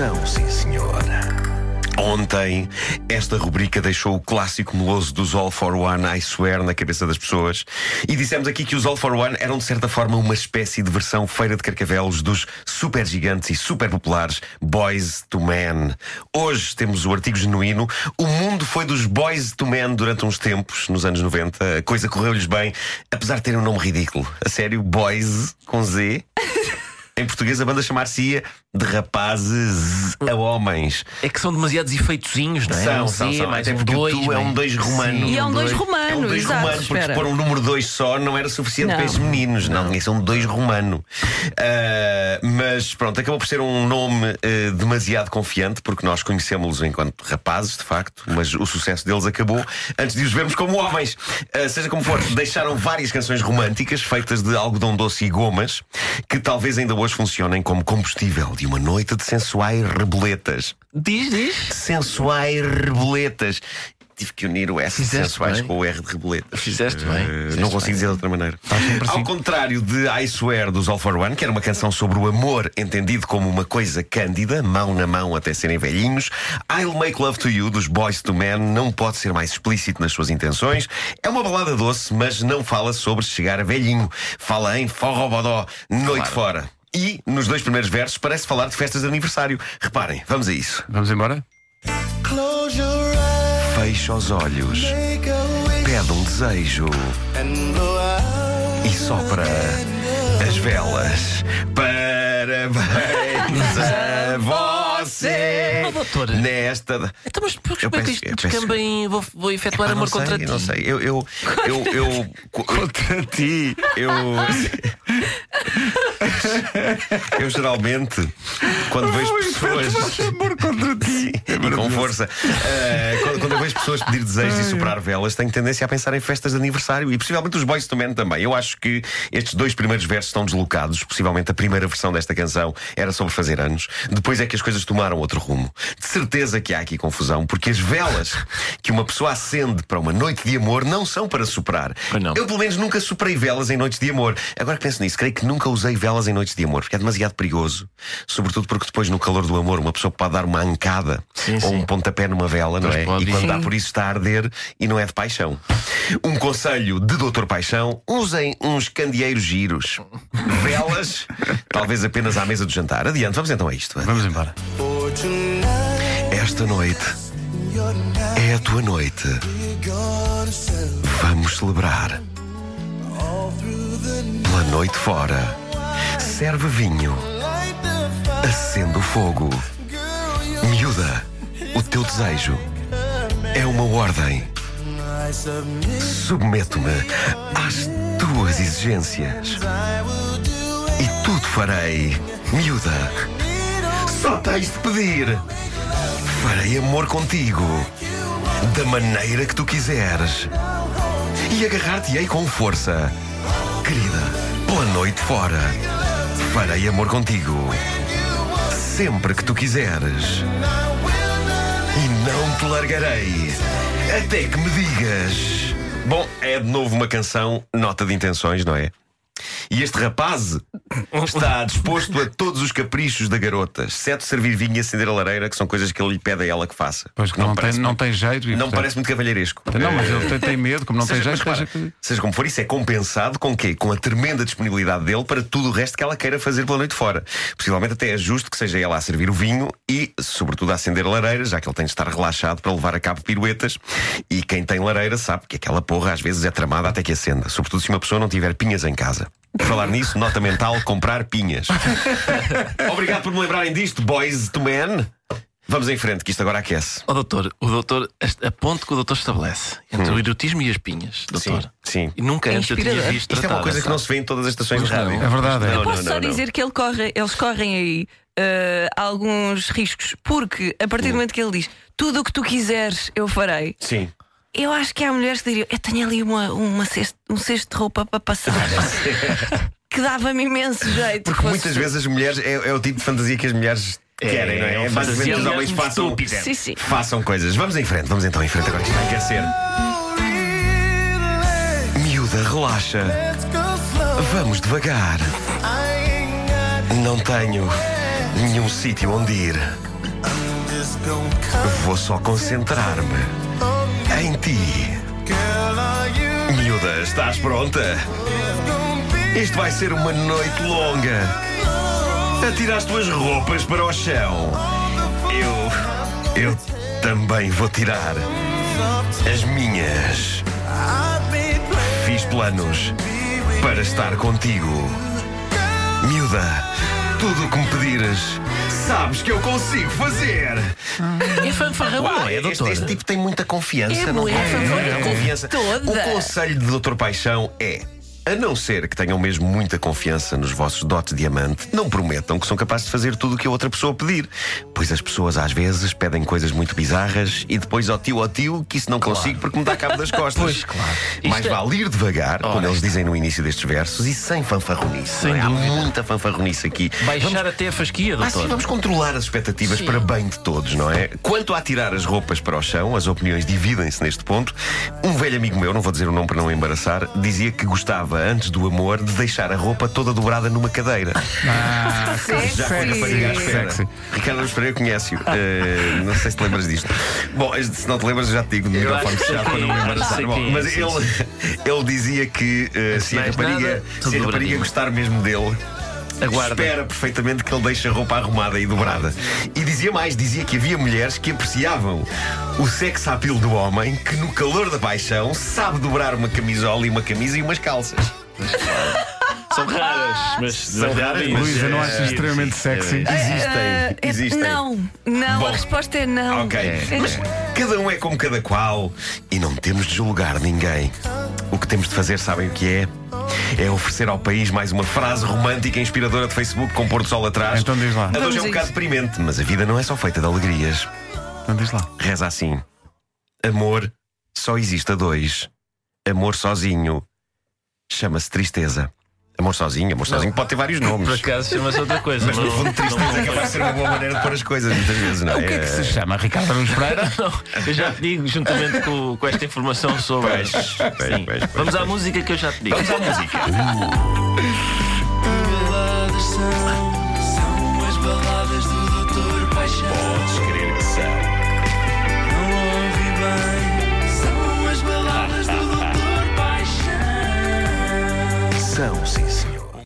São, sim, senhor. Ontem, esta rubrica deixou o clássico meloso dos All for One, I swear, na cabeça das pessoas. E dissemos aqui que os All for One eram, de certa forma, uma espécie de versão feira de carcavelos dos super gigantes e super populares Boys to Men. Hoje temos o artigo genuíno. O mundo foi dos Boys to Men durante uns tempos, nos anos 90. A coisa correu-lhes bem, apesar de ter um nome ridículo. A sério, Boys com Z. Em português, a banda chamar-se-ia de rapazes a homens. É que são demasiados efeitozinhos, não é? São, Não são, sei, são. mais Até um porque dois, tu é bem. um dois romano. E é um dois romano, É um dois exato, romano, porque espera. pôr um número 2 só não era suficiente Não. para esses meninos. Não, não são dois romano. Ah, mas pronto, acabou por ser um nome eh, demasiado confiante, porque nós conhecemos-los enquanto rapazes, de facto, mas o sucesso deles acabou antes de os vermos como homens. Ah, seja como for, deixaram várias canções românticas feitas de algodão doce e gomas, que talvez ainda hoje funcionem como combustível de uma noite de sensuais reboletas Diz, diz. sensuais reboletas. Tive que unir o S de sensuais bem. com o R de reboletas. Fizeste bem. Eh, Fizeste não consigo bem. dizer de outra maneira. Ao assim. contrário de I Swear dos All for One, que era uma canção sobre o amor entendido como uma coisa cândida, mão na mão até serem velhinhos, I'll Make Love to You dos Boys to Men não pode ser mais explícito nas suas intenções. É uma balada doce, mas não fala sobre chegar a velhinho. Fala em forrobodó, noite fora. E, nos dois primeiros versos, parece falar de festas de aniversário. Reparem, vamos a isso. Vamos embora? Fecha os olhos, pede um desejo e sopra as velas. Parabéns a você Oh, doutor. nesta. Então, mas por que Eu é que isto eu descamba em vou, vou efetuar Epá, amor não contra sei, ti? Não sei, eu. eu, eu, eu, Contra ti. eu, eu geralmente, quando vejo pessoas. amor contra ti. E com força. Uh, quando, quando eu vejo pessoas pedir desejos e soprar velas, tenho tendência a pensar em festas de aniversário e possivelmente os Boys to Men também. Eu acho que estes dois primeiros versos estão deslocados. Possivelmente a primeira versão desta canção era sobre fazer anos. Depois é que as coisas tomaram outro rumo. De certeza que há aqui confusão, porque as velas que uma pessoa acende para uma noite de amor não são para soprar. Eu, pelo menos, nunca soprei velas em noites de amor. Agora que penso nisso, creio que nunca usei velas em noites de amor, porque é demasiado perigoso. Sobretudo porque depois, no calor do amor, uma pessoa pode dar uma ancada Sim, ou sim. um pontapé numa vela, não Pois é? pode. E quando Sim. dá por isso está a arder e não é de paixão. Um conselho de Doutor Paixão: usem uns candeeiros giros. Velas, talvez apenas à mesa do jantar. Adiante, vamos então a isto. Vamos embora. Esta noite é a tua noite. Vamos celebrar. Pela noite fora, serve vinho, acende o fogo. Miúda, o teu desejo é uma ordem. Submeto-me às tuas exigências. E tudo farei, miúda. Só tens de pedir. Farei amor contigo da maneira que tu quiseres e agarrar-te-ei com força. Querida, pela noite fora, farei amor contigo sempre que tu quiseres e não te largarei até que me digas. Bom, é de novo uma canção, nota de intenções, não é? E este rapaz está disposto a todos os caprichos da garota, exceto servir vinho e acender a lareira, que são coisas que ele lhe pede a ela que faça. Pois que não, tem, parece não tem jeito. e, não portanto- parece muito cavalheiresco. Não, mas Eh, ele tem, tem medo, como não tem Seja, jeito, mas, que. seja como for, isso é compensado com o quê? Com a tremenda disponibilidade dele para tudo o resto que ela queira fazer pela noite fora. Possivelmente até é justo que seja ela a servir o vinho e, sobretudo, a acender a lareira, já que ele tem de estar relaxado para levar a cabo piruetas. E quem tem lareira sabe que aquela porra às vezes é tramada até que acenda, sobretudo se uma pessoa não tiver pinhas em casa. Por falar nisso, nota mental: comprar pinhas. Obrigado por me lembrarem disto, boys to men. Vamos em frente, que isto agora aquece. Ó doutor, o doutor, a ponte que o doutor estabelece entre o erotismo e as pinhas, doutor. Hum. Sim. E nunca É antes eu tinha visto Isto é uma coisa que não sabe? se vê em todas as estações de rádio. É verdade, é. Não, Eu posso não, só não. dizer que ele corre, eles correm aí eh, alguns riscos, porque a partir do momento que ele diz tudo o que tu quiseres, eu farei. Sim. Eu acho que há mulheres que diriam: Eu tenho ali uma, uma cesto, um cesto de roupa para passar. que dava-me imenso jeito. Porque Fosse- muitas vezes as mulheres é, é o tipo de fantasia que as mulheres querem, não é? é É fantasia que os homens façam. Sim, sim. façam coisas. Vamos em frente, vamos então em frente agora isto vai aquecer. Miúda, relaxa. Vamos devagar. Não tenho nenhum sítio onde ir. Vou só concentrar-me em ti. Miúda, estás pronta? Isto vai ser uma noite longa. Atira as tuas roupas para o chão. Eu. Eu também vou tirar as minhas. Fiz planos para estar contigo. Miúda, tudo o que me pedires, sabes que eu consigo fazer. É fanfarrão, não é, este, doutor? este tipo tem muita confiança, É não é, muita é. confiança. Toda. O conselho de Doutor Paixão é. A não ser que tenham mesmo muita confiança nos vossos dotes diamante, não prometam que são capazes de fazer tudo o que a outra pessoa pedir. Pois as pessoas às vezes pedem coisas muito bizarras e depois ao tio, ao tio, que isso não consigo porque me dá cabo das costas. Pois, claro. Mais Isto é- vale ir devagar, como Ora, eles dizem no início destes versos, e sem fanfarronice. Sem é? Há muita fanfarronice aqui. Baixar até a fasquia, Ah, sim, doutor. vamos controlar as expectativas Sim. para bem de todos, não é? Quanto a tirar as roupas para o chão, as opiniões dividem-se neste ponto. Um velho amigo meu, não vou dizer o nome para não embaraçar, dizia que gostava, antes do amor, de deixar a roupa toda dobrada numa cadeira. Ah, Já com a rapariga à espera. Sexy. Ricardo Araújo Pereira conhece-o. Eh, não sei se te lembras disto. Bom, se não te lembras, eu já te digo no Eu microfone que fechado para não me quem é, embaraçar. sei Bom, quem é, mas sim, ele, ele dizia que eh, se, a mais rapariga, nada, tudo se a rapariga dobradinho. gostar mesmo dele. Aguarda. Espera perfeitamente que ele deixe a roupa arrumada e dobrada. E dizia mais: dizia que havia mulheres que apreciavam o sex appeal do homem que, no calor da paixão, sabe dobrar uma camisola e uma camisa e umas calças. São raras, mas São raras, mas- Luísa, não eh, achas extremamente sexy? Existem, Ah, é- existem. Não, não, Bom. a resposta é não. Ok, É. mas cada um é como cada qual e não temos de julgar ninguém. O que temos de fazer, sabem o que é? É oferecer ao país mais uma frase romântica e inspiradora de Facebook com pôr do sol atrás. Então diz lá. A de hoje Vamos é um bocado deprimente, mas a vida não é só feita de alegrias. Então diz lá. Reza assim: Amor só existe a dois. Amor sozinho chama-se tristeza. Amor sozinho, amor sozinho pode ter vários nomes. Por acaso chama-se outra coisa. Mas no fundo, tristeza é capaz de ser uma boa maneira de pôr as coisas, muitas vezes, não é? O que é que se chama Ricardo Araújo Pereira? Não, eu já te digo, juntamente com, com esta informação sobre. Pois, pois, pois, pois, Vamos à música que eu já te digo. Vamos à música.